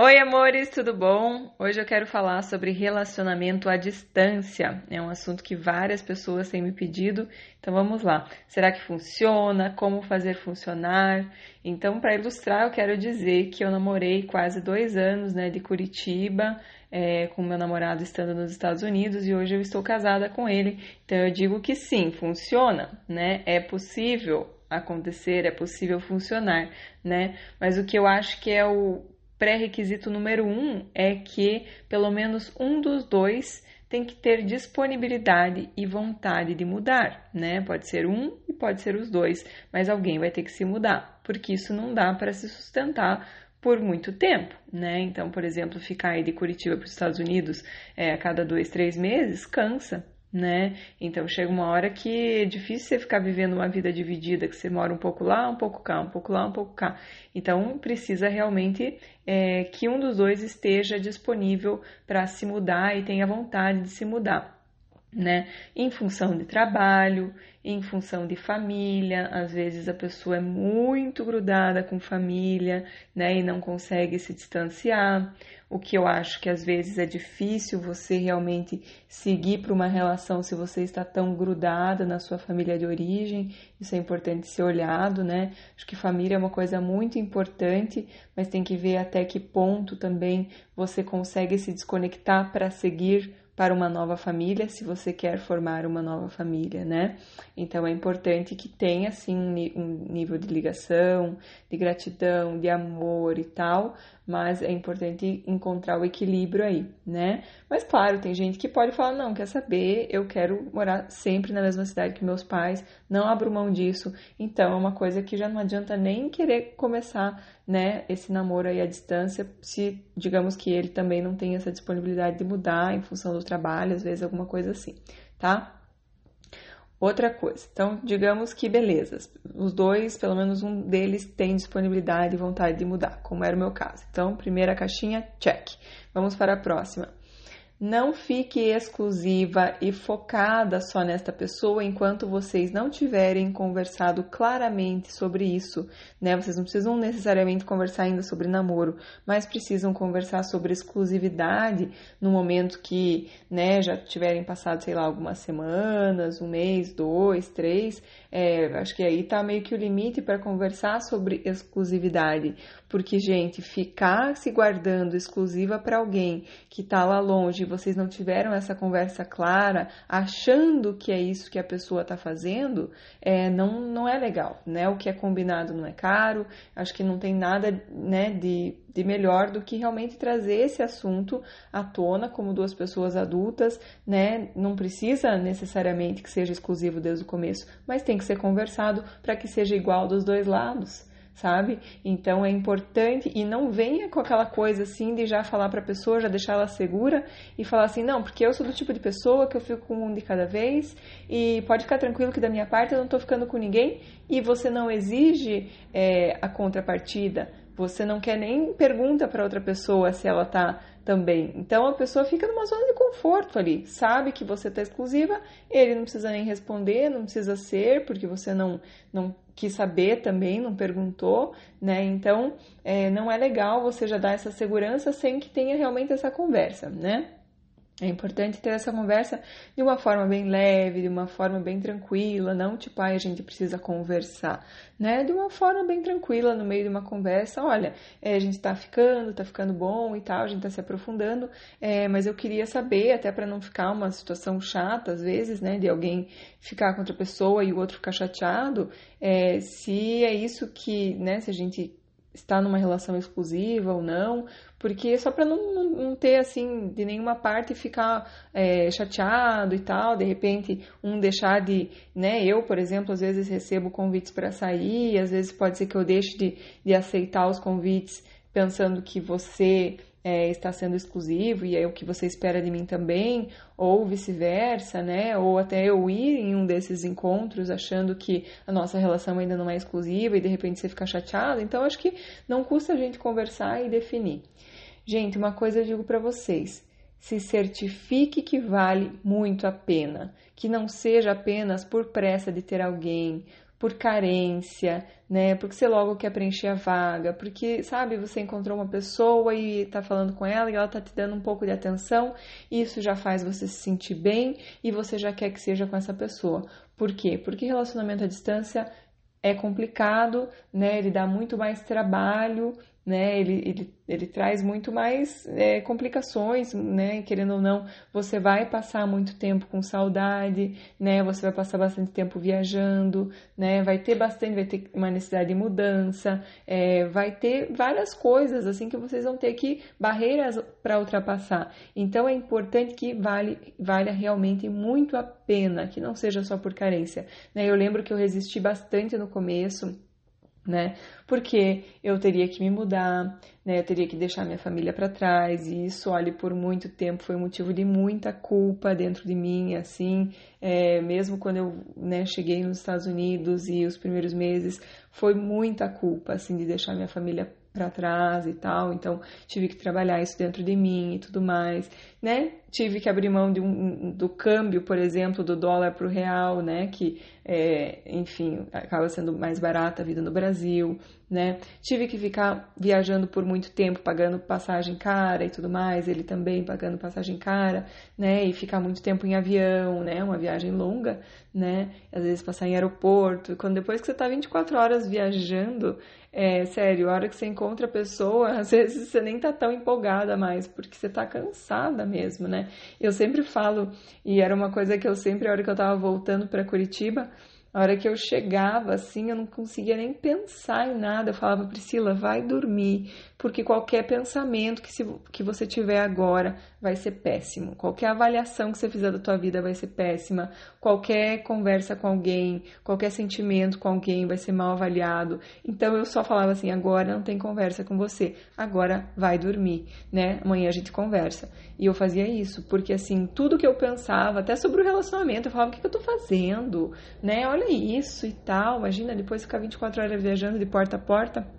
Oi, amores, tudo bom? Hoje eu quero falar sobre relacionamento à distância. É um assunto que várias pessoas têm me pedido, então vamos lá. Será que funciona? Como fazer funcionar? Então, para ilustrar, eu quero dizer que eu namorei quase dois anos, né, de Curitiba, é, com meu namorado estando nos Estados Unidos e hoje eu estou casada com ele. Então, eu digo que sim, funciona, né? É possível acontecer, é possível funcionar, né? Mas o que eu acho que é o pré-requisito número um é que pelo menos um dos dois tem que ter disponibilidade e vontade de mudar, né? Pode ser um e pode ser os dois, mas alguém vai ter que se mudar, porque isso não dá para se sustentar por muito tempo, né? Então, por exemplo, ficar aí de Curitiba para os Estados Unidos é, a cada dois, três meses cansa, né? Então chega uma hora que é difícil você ficar vivendo uma vida dividida, que você mora um pouco lá, um pouco cá, um pouco lá, um pouco cá. Então precisa realmente é, que um dos dois esteja disponível para se mudar e tenha vontade de se mudar né? Em função de trabalho, em função de família, às vezes a pessoa é muito grudada com família, né? E não consegue se distanciar. O que eu acho que às vezes é difícil você realmente seguir para uma relação se você está tão grudada na sua família de origem. Isso é importante ser olhado, né? Acho que família é uma coisa muito importante, mas tem que ver até que ponto também você consegue se desconectar para seguir para uma nova família, se você quer formar uma nova família, né? Então é importante que tenha assim um nível de ligação, de gratidão, de amor e tal, mas é importante encontrar o equilíbrio aí, né? Mas claro, tem gente que pode falar: não, quer saber, eu quero morar sempre na mesma cidade que meus pais, não abro mão disso. Então é uma coisa que já não adianta nem querer começar, né, esse namoro aí à distância, se digamos que ele também não tem essa disponibilidade de mudar em função do trabalho, às vezes alguma coisa assim, tá? Outra coisa, então digamos que beleza, os dois, pelo menos um deles tem disponibilidade e vontade de mudar, como era o meu caso. Então, primeira caixinha, check. Vamos para a próxima. Não fique exclusiva e focada só nesta pessoa enquanto vocês não tiverem conversado claramente sobre isso, né? Vocês não precisam necessariamente conversar ainda sobre namoro, mas precisam conversar sobre exclusividade no momento que, né, já tiverem passado, sei lá, algumas semanas, um mês, dois, três. É, acho que aí tá meio que o limite para conversar sobre exclusividade, porque, gente, ficar se guardando exclusiva para alguém que tá lá longe vocês não tiveram essa conversa clara, achando que é isso que a pessoa está fazendo, é, não, não é legal, né? O que é combinado não é caro, acho que não tem nada né, de, de melhor do que realmente trazer esse assunto à tona como duas pessoas adultas, né? Não precisa necessariamente que seja exclusivo desde o começo, mas tem que ser conversado para que seja igual dos dois lados sabe? Então é importante e não venha com aquela coisa assim de já falar para a pessoa, já deixar ela segura e falar assim, não, porque eu sou do tipo de pessoa que eu fico com um de cada vez e pode ficar tranquilo que da minha parte eu não estou ficando com ninguém e você não exige é, a contrapartida, você não quer nem pergunta para outra pessoa se ela tá também. Então a pessoa fica numa zona de conforto ali, sabe que você está exclusiva, ele não precisa nem responder, não precisa ser, porque você não, não quis saber também, não perguntou, né? Então é, não é legal você já dar essa segurança sem que tenha realmente essa conversa, né? É importante ter essa conversa de uma forma bem leve, de uma forma bem tranquila, não tipo, ai, a gente precisa conversar, né? De uma forma bem tranquila, no meio de uma conversa, olha, é, a gente tá ficando, tá ficando bom e tal, a gente tá se aprofundando, é, mas eu queria saber, até para não ficar uma situação chata, às vezes, né, de alguém ficar com outra pessoa e o outro ficar chateado, é, se é isso que, né, se a gente está numa relação exclusiva ou não, porque só para não, não, não, ter assim de nenhuma parte ficar é, chateado e tal, de repente um deixar de, né? Eu, por exemplo, às vezes recebo convites para sair, às vezes pode ser que eu deixe de, de aceitar os convites pensando que você é, está sendo exclusivo e é o que você espera de mim também, ou vice-versa, né? Ou até eu ir em um desses encontros achando que a nossa relação ainda não é exclusiva e de repente você fica chateado. Então, acho que não custa a gente conversar e definir. Gente, uma coisa eu digo para vocês: se certifique que vale muito a pena, que não seja apenas por pressa de ter alguém, por carência, né? Porque você logo quer preencher a vaga, porque, sabe, você encontrou uma pessoa e tá falando com ela e ela tá te dando um pouco de atenção, isso já faz você se sentir bem e você já quer que seja com essa pessoa. Por quê? Porque relacionamento à distância é complicado, né? Ele dá muito mais trabalho, né? Ele, ele, ele traz muito mais é, complicações, né? Querendo ou não, você vai passar muito tempo com saudade, né? Você vai passar bastante tempo viajando, né? Vai ter bastante, vai ter uma necessidade de mudança, é, vai ter várias coisas assim que vocês vão ter que barreiras para ultrapassar. Então é importante que vale, valha realmente muito a pena, que não seja só por carência. Né? Eu lembro que eu resisti bastante no começo né? Porque eu teria que me mudar, né? Eu teria que deixar minha família para trás e isso, olha, por muito tempo foi motivo de muita culpa dentro de mim, assim, é, mesmo quando eu, né, cheguei nos Estados Unidos e os primeiros meses foi muita culpa, assim, de deixar minha família para trás e tal, então tive que trabalhar isso dentro de mim e tudo mais, né? Tive que abrir mão de um, do câmbio, por exemplo, do dólar para o real, né? Que, é, enfim, acaba sendo mais barata a vida no Brasil, né? Tive que ficar viajando por muito tempo, pagando passagem cara e tudo mais, ele também pagando passagem cara, né? E ficar muito tempo em avião, né? Uma viagem longa, né? Às vezes passar em aeroporto, quando depois que você está 24 horas viajando, é, sério, a hora que você encontra a pessoa, às vezes você nem tá tão empolgada mais, porque você tá cansada mesmo, né? Eu sempre falo, e era uma coisa que eu sempre, a hora que eu tava voltando para Curitiba, a hora que eu chegava, assim, eu não conseguia nem pensar em nada. Eu falava, Priscila, vai dormir, porque qualquer pensamento que, se, que você tiver agora vai ser péssimo. Qualquer avaliação que você fizer da tua vida vai ser péssima. Qualquer conversa com alguém, qualquer sentimento com alguém vai ser mal avaliado. Então eu só falava assim, agora não tem conversa com você. Agora vai dormir, né? Amanhã a gente conversa. E eu fazia isso, porque assim, tudo que eu pensava, até sobre o relacionamento, eu falava, o que, que eu tô fazendo? Né? Olha isso e tal. Imagina depois ficar 24 horas viajando de porta a porta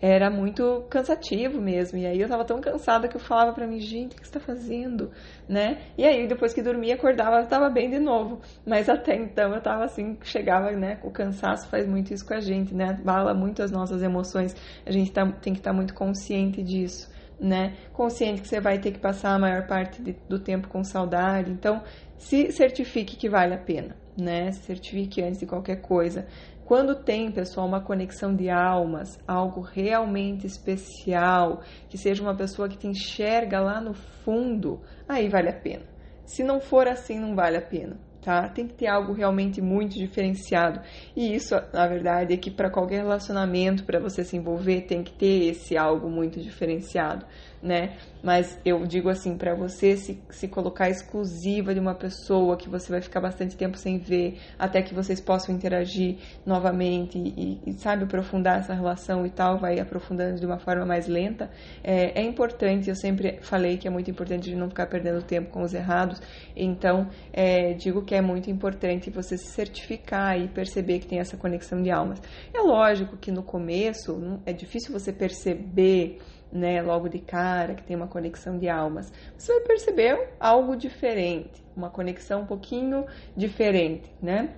era muito cansativo mesmo. E aí eu tava tão cansada que eu falava para mim, gente, o que você tá fazendo? Né? E aí depois que dormia, acordava, tava bem de novo. Mas até então eu tava assim, chegava, né? O cansaço faz muito isso com a gente, né? Bala muito as nossas emoções. A gente tá, tem que estar tá muito consciente disso. Né? Consciente que você vai ter que passar a maior parte de, do tempo com saudade. Então, se certifique que vale a pena, né? Certifique antes de qualquer coisa. Quando tem, pessoal, uma conexão de almas, algo realmente especial, que seja uma pessoa que te enxerga lá no fundo, aí vale a pena. Se não for assim, não vale a pena tá? Tem que ter algo realmente muito diferenciado. E isso, na verdade, é que para qualquer relacionamento, para você se envolver, tem que ter esse algo muito diferenciado, né? Mas eu digo assim, para você se, se colocar exclusiva de uma pessoa que você vai ficar bastante tempo sem ver, até que vocês possam interagir novamente e, e sabe, aprofundar essa relação e tal, vai aprofundando de uma forma mais lenta, é, é importante, eu sempre falei que é muito importante de não ficar perdendo tempo com os errados, então é, digo que é muito importante você se certificar e perceber que tem essa conexão de almas. É lógico que no começo é difícil você perceber, né, logo de cara, que tem uma conexão de almas. Você vai perceber algo diferente, uma conexão um pouquinho diferente, né?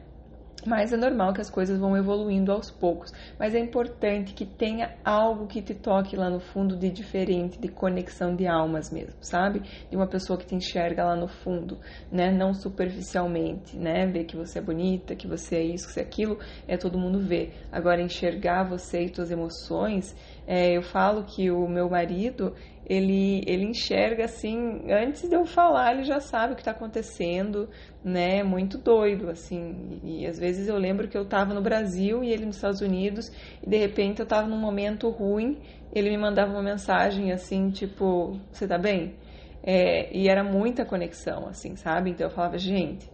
Mas é normal que as coisas vão evoluindo aos poucos. Mas é importante que tenha algo que te toque lá no fundo de diferente, de conexão de almas mesmo, sabe? De uma pessoa que te enxerga lá no fundo, né? Não superficialmente, né? Ver que você é bonita, que você é isso, que você é aquilo, é todo mundo ver. Agora, enxergar você e suas emoções, é, eu falo que o meu marido, ele, ele enxerga assim, antes de eu falar, ele já sabe o que está acontecendo, né? Muito doido, assim. E, e, às vezes eu lembro que eu estava no Brasil e ele nos Estados Unidos, e de repente eu estava num momento ruim, ele me mandava uma mensagem assim, tipo, você tá bem? É, e era muita conexão, assim, sabe? Então eu falava, gente,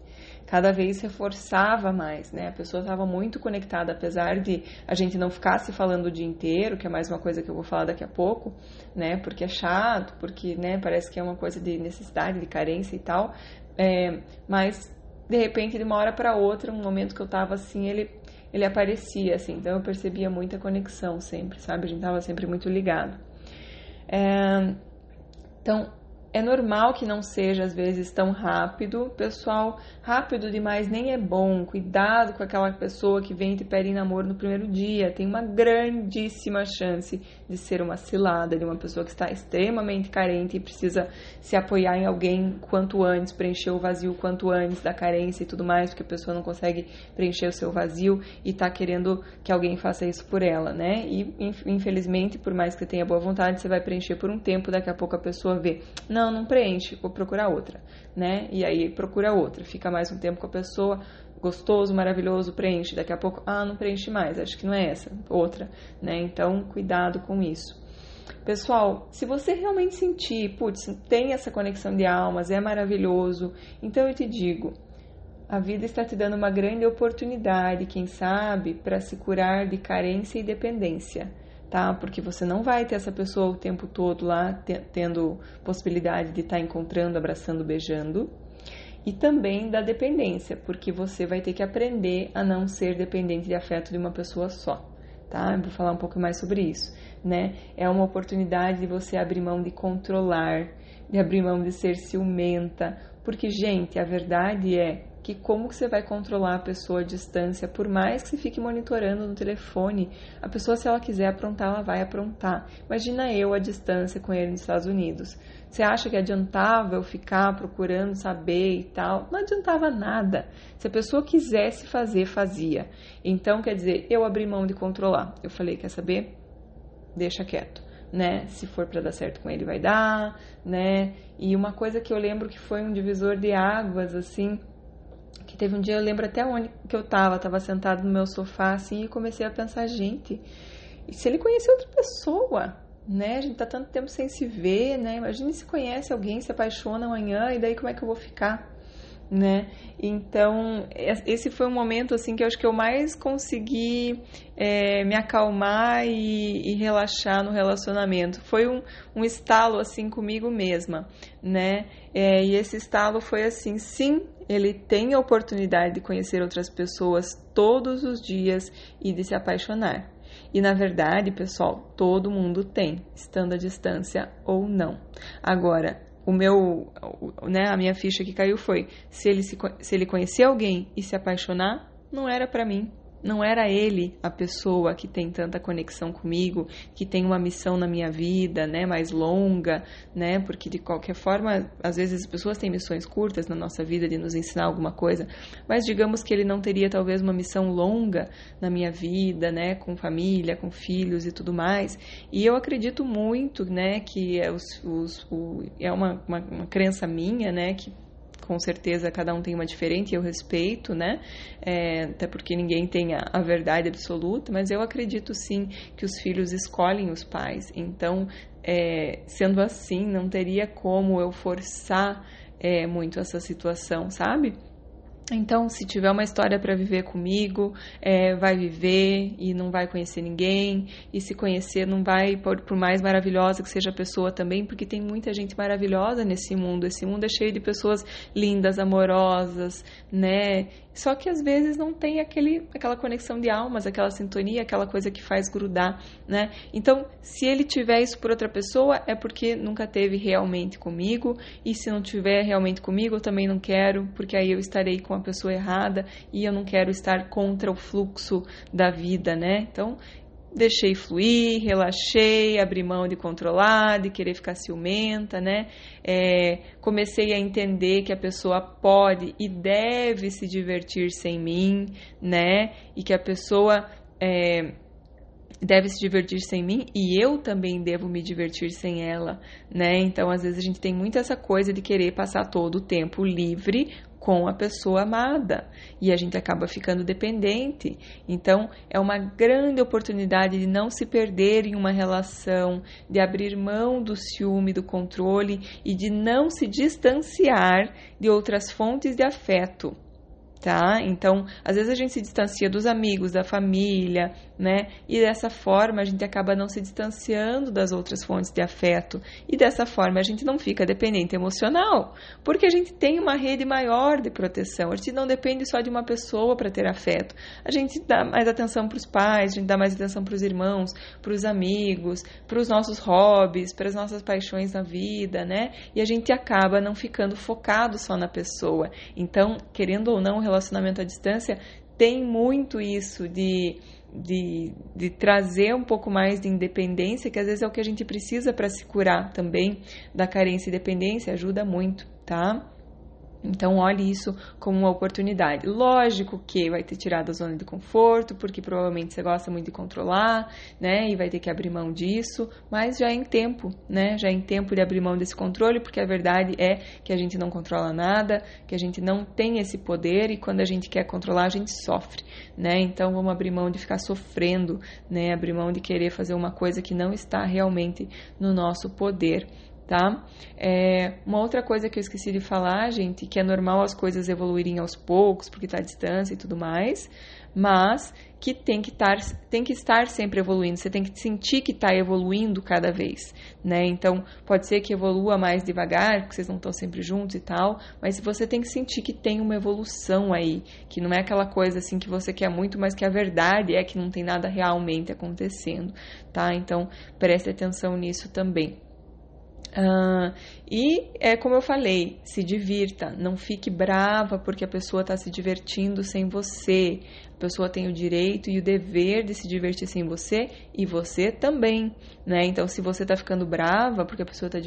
cada vez reforçava mais, né? A pessoa estava muito conectada, apesar de a gente não ficar se falando o dia inteiro, que é mais uma coisa que eu vou falar daqui a pouco, né? Porque é chato, porque, né, parece que é uma coisa de necessidade, de carência e tal. É, mas, de repente, de uma hora para outra, um momento que eu estava assim, ele, ele aparecia, assim. Então, eu percebia muita conexão sempre, sabe? A gente estava sempre muito ligado. É, então, é normal que não seja às vezes tão rápido. Pessoal, rápido demais nem é bom. Cuidado com aquela pessoa que vem te pede namoro no primeiro dia. Tem uma grandíssima chance de ser uma cilada, de uma pessoa que está extremamente carente e precisa se apoiar em alguém quanto antes, preencher o vazio quanto antes da carência e tudo mais, porque a pessoa não consegue preencher o seu vazio e está querendo que alguém faça isso por ela, né? E infelizmente, por mais que tenha boa vontade, você vai preencher por um tempo, daqui a pouco a pessoa vê, não, não preenche, vou procurar outra, né? E aí procura outra, fica mais um tempo com a pessoa, gostoso, maravilhoso, preenche. Daqui a pouco, ah, não preenche mais, acho que não é essa, outra, né? Então, cuidado com isso. Pessoal, se você realmente sentir, putz, tem essa conexão de almas, é maravilhoso, então eu te digo, a vida está te dando uma grande oportunidade, quem sabe, para se curar de carência e dependência, tá? Porque você não vai ter essa pessoa o tempo todo lá tendo possibilidade de estar tá encontrando, abraçando, beijando e também da dependência, porque você vai ter que aprender a não ser dependente de afeto de uma pessoa só, tá? Eu vou falar um pouco mais sobre isso, né? É uma oportunidade de você abrir mão de controlar, de abrir mão de ser ciumenta, porque gente, a verdade é que como que você vai controlar a pessoa à distância, por mais que você fique monitorando no telefone, a pessoa se ela quiser aprontar, ela vai aprontar. Imagina eu à distância com ele nos Estados Unidos. Você acha que adiantava eu ficar procurando saber e tal? Não adiantava nada. Se a pessoa quisesse fazer, fazia. Então, quer dizer, eu abri mão de controlar. Eu falei, quer saber? Deixa quieto. Né? Se for para dar certo com ele, vai dar, né? E uma coisa que eu lembro que foi um divisor de águas, assim, que teve um dia, eu lembro até onde que eu tava, tava sentado no meu sofá assim e comecei a pensar, gente, e se ele conhecer outra pessoa, né? A gente tá tanto tempo sem se ver, né? Imagine se conhece alguém, se apaixona amanhã e daí como é que eu vou ficar? né? Então, esse foi um momento, assim, que eu acho que eu mais consegui é, me acalmar e, e, relaxar no relacionamento. Foi um, um estalo, assim, comigo mesma, né? É, e esse estalo foi assim, sim, ele tem a oportunidade de conhecer outras pessoas todos os dias e de se apaixonar. E na verdade, pessoal, todo mundo tem, estando à distância ou não. Agora, o meu, né, a minha ficha que caiu foi: se ele, se, se ele conhecer alguém e se apaixonar, não era para mim. Não era ele a pessoa que tem tanta conexão comigo, que tem uma missão na minha vida, né, mais longa, né? Porque de qualquer forma, às vezes as pessoas têm missões curtas na nossa vida de nos ensinar alguma coisa, mas digamos que ele não teria talvez uma missão longa na minha vida, né, com família, com filhos e tudo mais. E eu acredito muito, né, que é, os, os, o, é uma, uma, uma crença minha, né, que com certeza cada um tem uma diferente, eu respeito, né? É, até porque ninguém tem a, a, verdade absoluta, mas eu acredito sim que os filhos escolhem os pais. Então, é, sendo assim, não teria como eu forçar é, muito essa situação, sabe? Então, se tiver uma história para viver comigo, é, vai viver e não vai conhecer ninguém. E se conhecer, não vai, por, por, mais maravilhosa que seja a pessoa também, porque tem muita gente maravilhosa nesse mundo. Esse mundo é cheio de pessoas lindas, amorosas, né? Só que às vezes não tem aquele, aquela conexão de almas, aquela sintonia, aquela coisa que faz grudar, né? Então, se ele tiver isso por outra pessoa, é porque nunca teve realmente comigo. E se não tiver realmente comigo, eu também não quero, porque aí eu estarei com a pessoa errada e eu não quero estar contra o fluxo da vida, né? Então, deixei fluir, relaxei, abri mão de controlar, de querer ficar ciumenta, né? É, comecei a entender que a pessoa pode e deve se divertir sem mim, né? E que a pessoa é, deve se divertir sem mim e eu também devo me divertir sem ela, né? Então, às vezes a gente tem muito essa coisa de querer passar todo o tempo livre com a pessoa amada e a gente acaba ficando dependente. Então, é uma grande oportunidade de não se perder em uma relação, de abrir mão do ciúme, do controle e de não se distanciar de outras fontes de afeto. Tá? Então, às vezes a gente se distancia dos amigos, da família, né? E dessa forma a gente acaba não se distanciando das outras fontes de afeto e dessa forma a gente não fica dependente emocional, porque a gente tem uma rede maior de proteção. A gente não depende só de uma pessoa para ter afeto. A gente dá mais atenção para os pais, a gente dá mais atenção para os irmãos, para os amigos, para os nossos hobbies, para as nossas paixões na vida, né? E a gente acaba não ficando focado só na pessoa. Então, querendo ou não, relacionamento à distância tem muito isso de, de, de, trazer um pouco mais de independência, que às vezes é o que a gente precisa para se curar também da carência e dependência, ajuda muito, tá? Então, olhe isso como uma oportunidade. Lógico que vai ter tirado a zona de conforto, porque provavelmente você gosta muito de controlar, né? E vai ter que abrir mão disso, mas já é em tempo, né? Já é em tempo de abrir mão desse controle, porque a verdade é que a gente não controla nada, que a gente não tem esse poder e quando a gente quer controlar, a gente sofre, né? Então, vamos abrir mão de ficar sofrendo, né? Abrir mão de querer fazer uma coisa que não está realmente no nosso poder tá? É, uma outra coisa que eu esqueci de falar, gente, que é normal as coisas evoluírem aos poucos, porque está à distância e tudo mais, mas que tem que, tar, tem que estar sempre evoluindo, você tem que sentir que está evoluindo cada vez, né? Então, pode ser que evolua mais devagar, porque vocês não estão sempre juntos e tal, mas você tem que sentir que tem uma evolução aí, que não é aquela coisa assim que você quer muito, mas que a verdade é que não tem nada realmente acontecendo, tá? Então, preste atenção nisso também. Uh, e é como eu falei, se divirta, não fique brava porque a pessoa está se divertindo sem você. A pessoa tem o direito e o dever de se divertir sem você e você também, né? Então, se você está ficando brava porque a pessoa está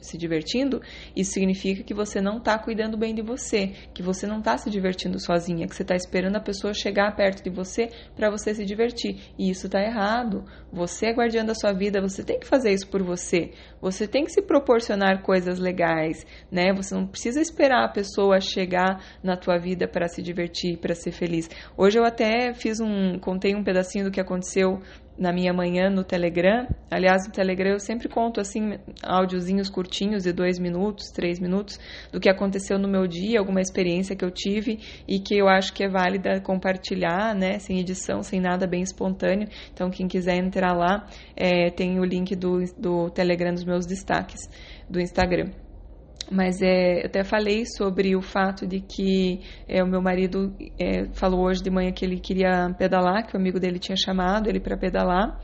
se divertindo, isso significa que você não está cuidando bem de você, que você não está se divertindo sozinha, que você está esperando a pessoa chegar perto de você para você se divertir. E isso está errado. Você é guardiã da sua vida, você tem que fazer isso por você. Você tem que se proporcionar coisas legais, né? Você não precisa esperar a pessoa chegar na tua vida para se divertir, para ser feliz. Hoje eu até fiz um, contei um pedacinho do que aconteceu na minha manhã no Telegram. Aliás, no Telegram eu sempre conto assim áudiozinhos curtinhos de dois minutos, três minutos do que aconteceu no meu dia, alguma experiência que eu tive e que eu acho que é válida compartilhar, né? Sem edição, sem nada, bem espontâneo. Então, quem quiser entrar lá, é, tem o link do, do Telegram dos meus destaques do Instagram. Mas é, eu até falei sobre o fato de que é, o meu marido é, falou hoje de manhã que ele queria pedalar, que o amigo dele tinha chamado ele para pedalar.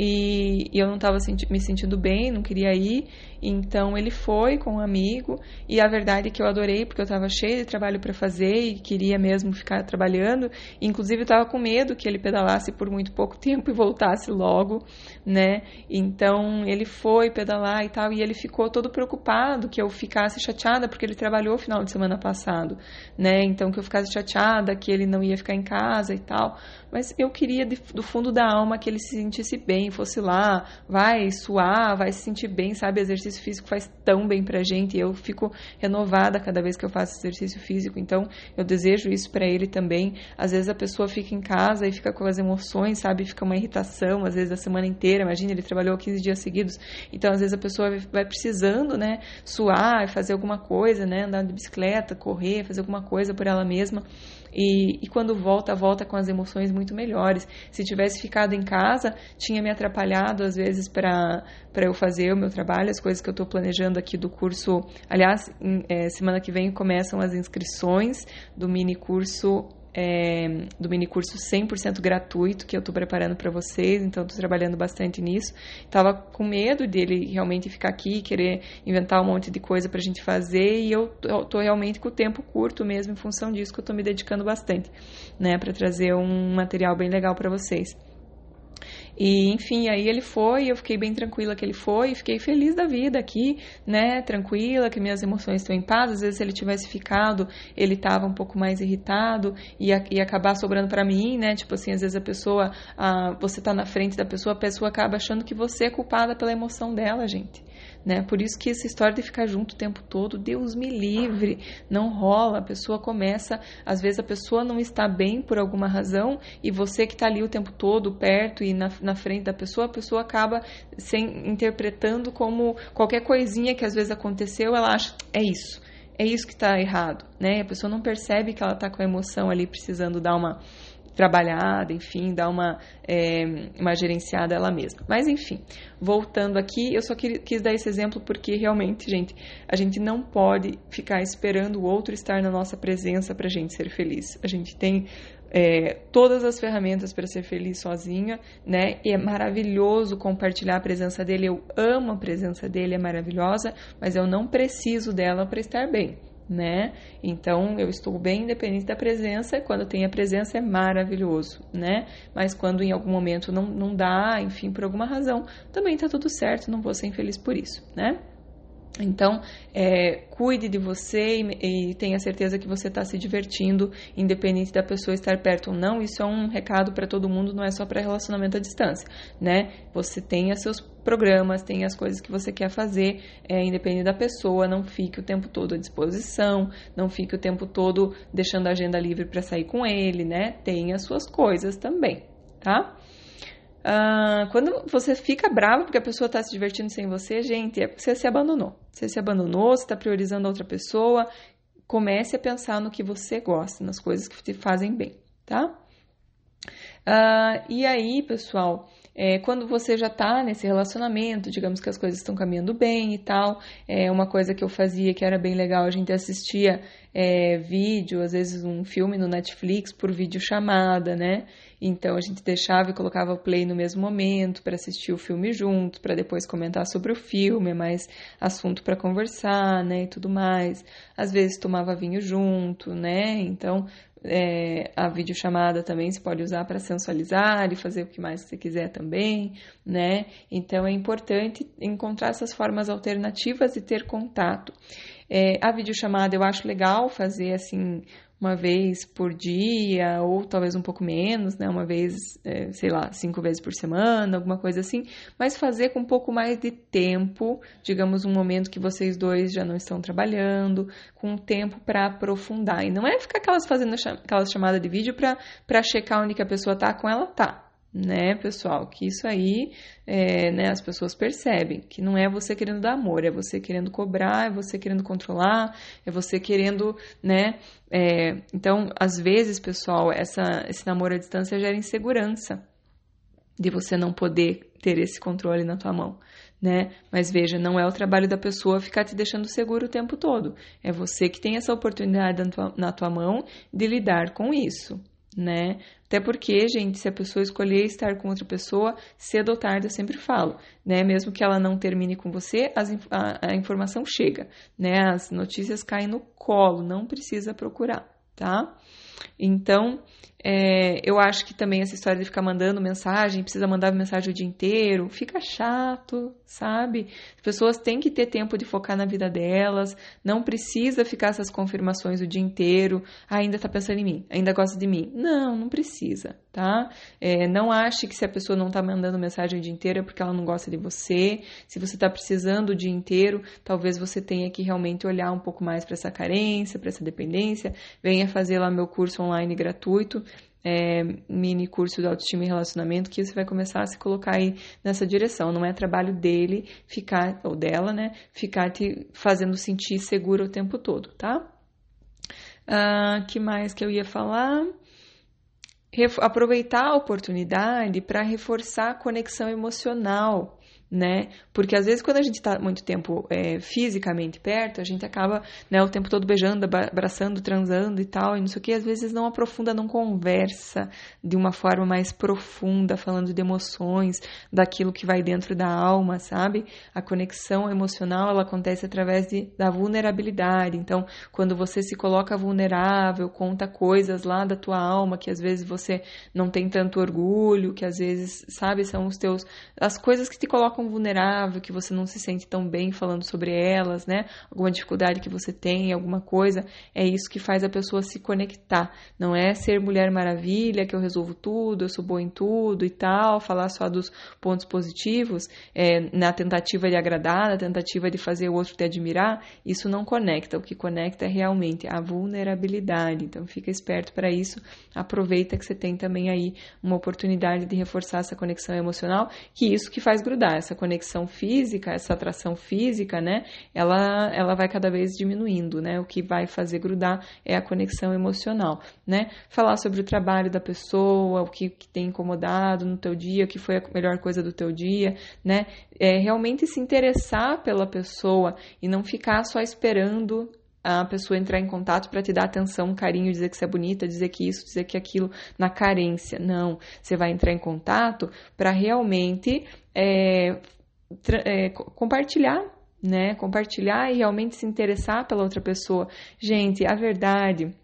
E, eu não estava senti me sentindo bem, não queria ir. Então ele foi com um amigo e a verdade é que eu adorei porque eu estava cheia de trabalho para fazer e queria mesmo ficar trabalhando. Inclusive estava com medo que ele pedalasse por muito pouco tempo e voltasse logo, né? Então ele foi pedalar e tal e ele ficou todo preocupado que eu ficasse chateada porque ele trabalhou o final de semana passado, né? Então que eu ficasse chateada que ele não ia ficar em casa e tal. Mas eu queria do fundo da alma que ele se sentisse bem, fosse lá, vai suar, vai se sentir bem, sabe? Exercício exercício físico faz tão bem pra gente e eu fico renovada cada vez que eu faço exercício físico. Então, eu desejo isso para ele também. Às vezes a pessoa fica em casa e fica com as emoções, sabe? Fica uma irritação, às vezes a semana inteira. Imagina, ele trabalhou 15 dias seguidos. Então, às vezes a pessoa vai precisando, né, suar, fazer alguma coisa, né, andar de bicicleta, correr, fazer alguma coisa por ela mesma. E, e, quando volta, volta com as emoções muito melhores. Se tivesse ficado em casa, tinha me atrapalhado às vezes para eu fazer o meu trabalho, as coisas que eu estou planejando aqui do curso. Aliás, em, é, semana que vem começam as inscrições do mini curso é, do mini curso 100% gratuito que eu estou preparando para vocês, então estou trabalhando bastante nisso. Estava com medo dele realmente ficar aqui, querer inventar um monte de coisa para a gente fazer, e eu estou realmente com o tempo curto mesmo, em função disso que eu estou me dedicando bastante, né, para trazer um material bem legal para vocês. E, enfim, aí ele foi, eu fiquei bem tranquila que ele foi, fiquei feliz da vida aqui, né, tranquila, que minhas emoções estão em paz. Às vezes, se ele tivesse ficado, ele estava um pouco mais irritado e ia acabar sobrando para mim, né, tipo assim, às vezes a pessoa, ah, você tá na frente da pessoa, a pessoa acaba achando que você é culpada pela emoção dela, gente né? Por isso que essa história de ficar junto o tempo todo, Deus me livre, não rola. A pessoa começa, às vezes a pessoa não está bem por alguma razão e você que está ali o tempo todo perto e na, na frente da pessoa, a pessoa acaba sem, interpretando como qualquer coisinha que às vezes aconteceu, ela acha é isso é isso que está errado, né? A pessoa não percebe que ela está com a emoção ali precisando dar uma trabalhada, enfim, dar uma, é, uma gerenciada ela mesma. Mas, enfim, voltando aqui, eu só quis dar esse exemplo porque realmente, gente, a gente não pode ficar esperando o outro estar na nossa presença para a gente ser feliz. A gente tem é, todas as ferramentas para ser feliz sozinha, né? E é maravilhoso compartilhar a presença dele. Eu amo a presença dele, é maravilhosa, mas eu não preciso dela para estar bem né? Então eu estou bem independente da presença. Quando tem a presença é maravilhoso, né? Mas quando em algum momento não, não dá, enfim, por alguma razão, também tá tudo certo, não vou ser infeliz por isso, né? Então, é, cuide de você e, e, tenha certeza que você está se divertindo, independente da pessoa estar perto ou não. Isso é um recado para todo mundo, não é só para relacionamento à distância, né? Você tenha seus programas, tenha as coisas que você quer fazer, é, independente da pessoa. Não fique o tempo todo à disposição, não fique o tempo todo deixando a agenda livre para sair com ele, né? Tenha as suas coisas também, tá? Uh, quando você fica bravo porque a pessoa está se divertindo sem você, gente, é porque você se abandonou. Você se abandonou, você está priorizando outra pessoa. Comece a pensar no que você gosta, nas coisas que te fazem bem, tá? Uh, e aí, pessoal, é, quando você já está nesse relacionamento, digamos que as coisas estão caminhando bem e tal, é uma coisa que eu fazia que era bem legal, a gente assistia é, vídeo, às vezes um filme no Netflix por vídeo chamada, né? Então a gente deixava e colocava o play no mesmo momento para assistir o filme junto, para depois comentar sobre o filme, é mais assunto para conversar, né, e tudo mais. Às vezes tomava vinho junto, né? Então é, a videochamada também se pode usar para sensualizar e fazer o que mais você quiser também, né? Então é importante encontrar essas formas alternativas e ter contato. É, a videochamada eu acho legal fazer assim uma vez por dia, ou talvez um pouco menos, né? Uma vez, é, sei lá, cinco vezes por semana, alguma coisa assim, mas fazer com um pouco mais de tempo, digamos, um momento que vocês dois já não estão trabalhando, com tempo para aprofundar. E não é ficar aquelas fazendo aquelas chamadas de vídeo para checar onde que a pessoa tá com ela tá né, pessoal? Que isso aí, é, né, as pessoas percebem que não é você querendo dar amor, é você querendo cobrar, é você querendo controlar, é você querendo, né? É, então, às vezes, pessoal, essa, esse namoro à distância gera insegurança de você não poder ter esse controle na tua mão. Né? Mas veja, não é o trabalho da pessoa ficar te deixando seguro o tempo todo. É você que tem essa oportunidade na tua, na tua mão de lidar com isso, né? Até porque, gente, se a pessoa escolher estar com outra pessoa, cedo ou tarde, eu sempre falo, né? Mesmo que ela não termine com você, as, a, a informação chega, né? As notícias caem no colo, não precisa procurar, tá? Então, é, eu acho que também essa história de ficar mandando mensagem, precisa mandar mensagem o dia inteiro, fica chato, sabe? As pessoas têm que ter tempo de focar na vida delas, não precisa ficar essas confirmações o dia inteiro, ah, ainda tá pensando em mim, ainda gosta de mim. Não, não precisa, tá? É, não ache que se a pessoa não tá mandando mensagem o dia inteiro é porque ela não gosta de você. Se você tá precisando o dia inteiro, talvez você tenha que realmente olhar um pouco mais para essa carência, para essa dependência. Venha fazer lá meu curso online gratuito é, mini curso de autoestima e relacionamento que você vai começar a se colocar aí nessa direção. Não é trabalho dele ficar, ou dela, né? Ficar te fazendo sentir seguro o tempo todo, tá? Ah, que mais que eu ia falar? Aproveitar a oportunidade para reforçar a conexão emocional né? Porque às vezes quando a gente está muito tempo é, fisicamente perto, a gente acaba né, o tempo todo beijando, abraçando, transando e tal, e não sei o que, às vezes não aprofunda, não conversa de uma forma mais profunda, falando de emoções, daquilo que vai dentro da alma, sabe? A conexão emocional ela acontece através de, da vulnerabilidade. Então, quando você se coloca vulnerável, conta coisas lá da tua alma que às vezes você não tem tanto orgulho, que às vezes, sabe, são os teus as coisas que te colocam vulnerável, que você não se sente tão bem falando sobre elas, né? Alguma dificuldade que você tem, alguma coisa, é isso que faz a pessoa se conectar. Não é ser mulher maravilha, que eu resolvo tudo, eu sou boa em tudo e tal, falar só dos pontos positivos, é, na tentativa de agradar, na tentativa de fazer o outro te admirar, isso não conecta. O que conecta é realmente a vulnerabilidade. Então fica esperto para isso. Aproveita que você tem também aí uma oportunidade de reforçar essa conexão emocional, que isso que faz grudar essa conexão física, essa atração física, né? Ela, ela vai cada vez diminuindo, né? O que vai fazer grudar é a conexão emocional, né? Falar sobre o trabalho da pessoa, o que, que tem incomodado no teu dia, o que foi a melhor coisa do teu dia, né? É realmente se interessar pela pessoa e não ficar só esperando a pessoa entrar em contato para te dar atenção, carinho, dizer que você é bonita, dizer que isso, dizer que aquilo, na carência. Não. Você vai entrar em contato para realmente é, é, compartilhar, né? Compartilhar e realmente se interessar pela outra pessoa. Gente, a verdade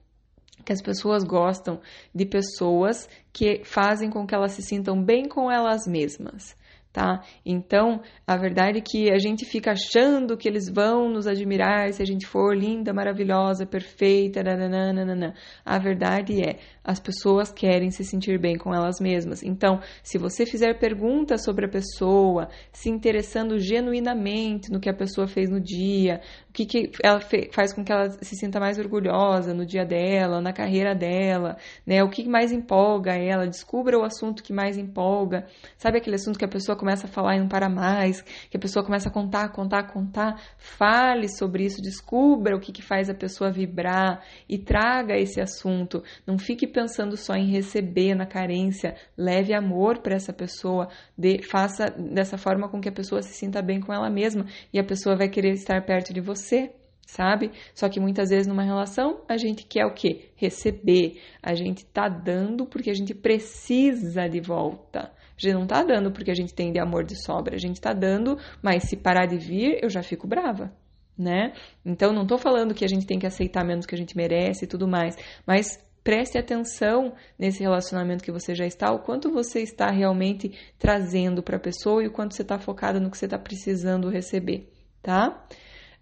que as pessoas gostam de pessoas que fazem com que elas se sintam bem com elas mesmas tá? Então, a verdade é que a gente fica achando que eles vão nos admirar se a gente for linda, maravilhosa, perfeita, nananana. A verdade é, as pessoas querem se sentir bem com elas mesmas. Então, se você fizer perguntas sobre a pessoa, se interessando genuinamente no que a pessoa fez no dia, o que, que ela faz com que ela se sinta mais orgulhosa no dia dela, na carreira dela, né? O que mais empolga ela, descubra o assunto que mais empolga. Sabe aquele assunto que a pessoa começa a falar e não para mais, que a pessoa começa a contar, contar, contar? Fale sobre isso, descubra o que, que faz a pessoa vibrar e traga esse assunto. Não fique pensando só em receber na carência, leve amor para essa pessoa, de, faça dessa forma com que a pessoa se sinta bem com ela mesma e a pessoa vai querer estar perto de você sabe? Só que muitas vezes numa relação a gente quer o quê? Receber. A gente tá dando porque a gente precisa de volta. A gente não tá dando porque a gente tem de amor de sobra. A gente tá dando, mas se parar de vir, eu já fico brava né? Então não tô falando que a gente tem que aceitar menos que a gente merece e tudo mais, mas preste atenção nesse relacionamento que você já está, o quanto você está realmente trazendo para a pessoa e o quanto você está focada no que você está precisando receber, tá?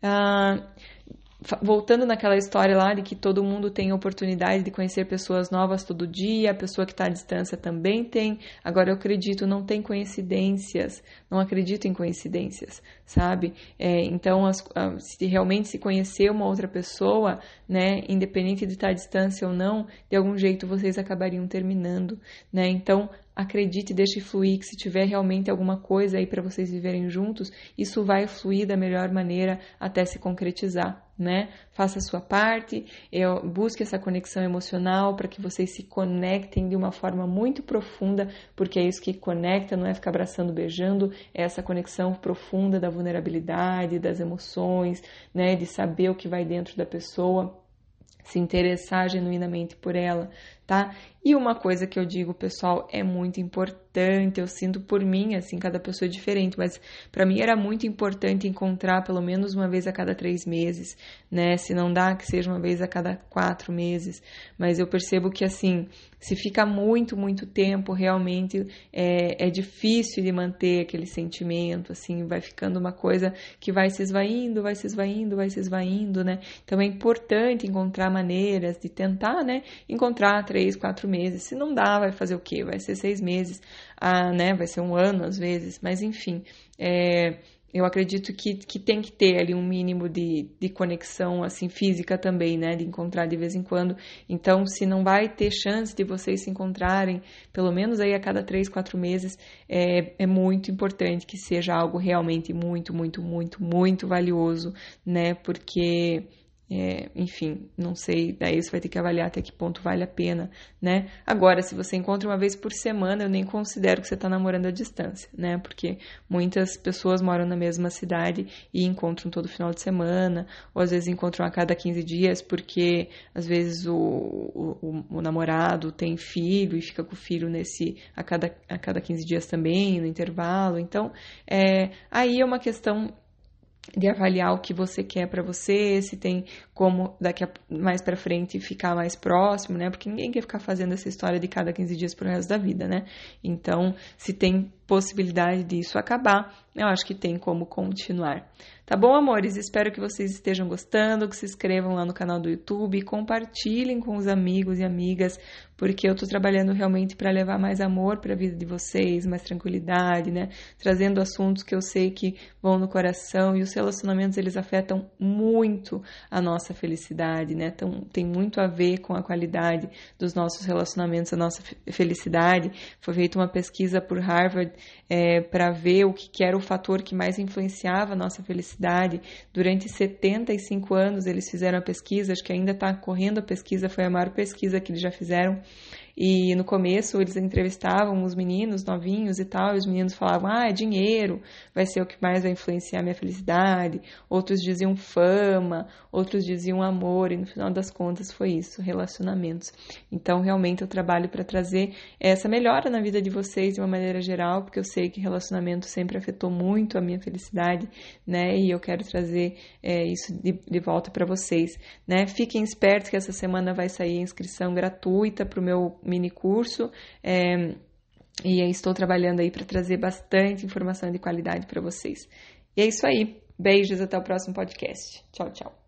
Ah, voltando naquela história lá de que todo mundo tem oportunidade de conhecer pessoas novas todo dia, a pessoa que está à distância também tem. Agora eu acredito, não tem coincidências, não acredito em coincidências, sabe? É, então, as, se realmente se conhecer uma outra pessoa, né, independente de estar à distância ou não, de algum jeito vocês acabariam terminando, né? Então, acredite, deixe fluir, que se tiver realmente alguma coisa aí para vocês viverem juntos, isso vai fluir da melhor maneira até se concretizar, né? Faça a sua parte, eu, busque essa conexão emocional para que vocês se conectem de uma forma muito profunda, porque é isso que conecta, não é ficar abraçando, beijando, é essa conexão profunda da vulnerabilidade, das emoções, né? De saber o que vai dentro da pessoa se interessar genuinamente por ela, tá? E uma coisa que eu digo, pessoal, é muito importante, eu sinto por mim, assim, cada pessoa é diferente, mas para mim era muito importante encontrar pelo menos uma vez a cada três meses, né? Se não dá, que seja uma vez a cada quatro meses, mas eu percebo que, assim, se fica muito, muito tempo, realmente é, é difícil de manter aquele sentimento, assim, vai ficando uma coisa que vai se esvaindo, vai se esvaindo, vai se esvaindo, né? Então é importante encontrar maneiras de tentar, né? Encontrar três, quatro meses. Se não dá, vai fazer o quê? Vai ser seis meses, ah, né? Vai ser um ano às vezes, mas enfim. É, eu acredito que, que tem que ter ali um mínimo de, de conexão assim física também, né? De encontrar de vez em quando. Então, se não vai ter chance de vocês se encontrarem, pelo menos aí a cada três, quatro meses, é, é muito importante que seja algo realmente muito, muito, muito, muito valioso, né? Porque é, enfim, não sei, daí você vai ter que avaliar até que ponto vale a pena, né? Agora, se você encontra uma vez por semana, eu nem considero que você está namorando à distância, né? Porque muitas pessoas moram na mesma cidade e encontram todo final de semana, ou às vezes encontram a cada 15 dias, porque às vezes o, o, o namorado tem filho e fica com o filho nesse a cada, a cada 15 dias também, no intervalo. Então, é, aí é uma questão de avaliar o que você quer para você, se tem como daqui a, mais para frente ficar mais próximo, né? Porque ninguém quer ficar fazendo essa história de cada 15 dias pro resto da vida, né? Então, se tem possibilidade disso acabar, eu acho que tem como continuar. Tá bom, amores? Espero que vocês estejam gostando, que se inscrevam lá no canal do YouTube, compartilhem com os amigos e amigas, porque eu tô trabalhando realmente para levar mais amor para a vida de vocês, mais tranquilidade, né? Trazendo assuntos que eu sei que vão no coração e os relacionamentos eles afetam muito a nossa felicidade, né? Então, tem muito a ver com a qualidade dos nossos relacionamentos, a nossa felicidade. Foi feita uma pesquisa por Harvard é, para ver o que, que era o fator que mais influenciava a nossa felicidade. Durante 75 anos eles fizeram a pesquisa, acho que ainda está correndo a pesquisa, foi a maior pesquisa que eles já fizeram. E no começo eles entrevistavam os meninos novinhos e tal, e os meninos falavam: ah, é dinheiro, vai ser o que mais vai influenciar minha felicidade. Outros diziam fama, outros diziam amor, e no final das contas foi isso, relacionamentos. Então, realmente, eu trabalho para trazer essa melhora na vida de vocês de uma maneira geral, porque eu sei que relacionamento sempre afetou muito a minha felicidade, né? E eu quero trazer é, isso de, de volta para vocês, né? Fiquem espertos que essa semana vai sair a inscrição gratuita para o meu mini curso. É, e estou trabalhando aí para trazer bastante informação de qualidade para vocês. E é isso aí. Beijos, até o próximo podcast. Tchau, tchau.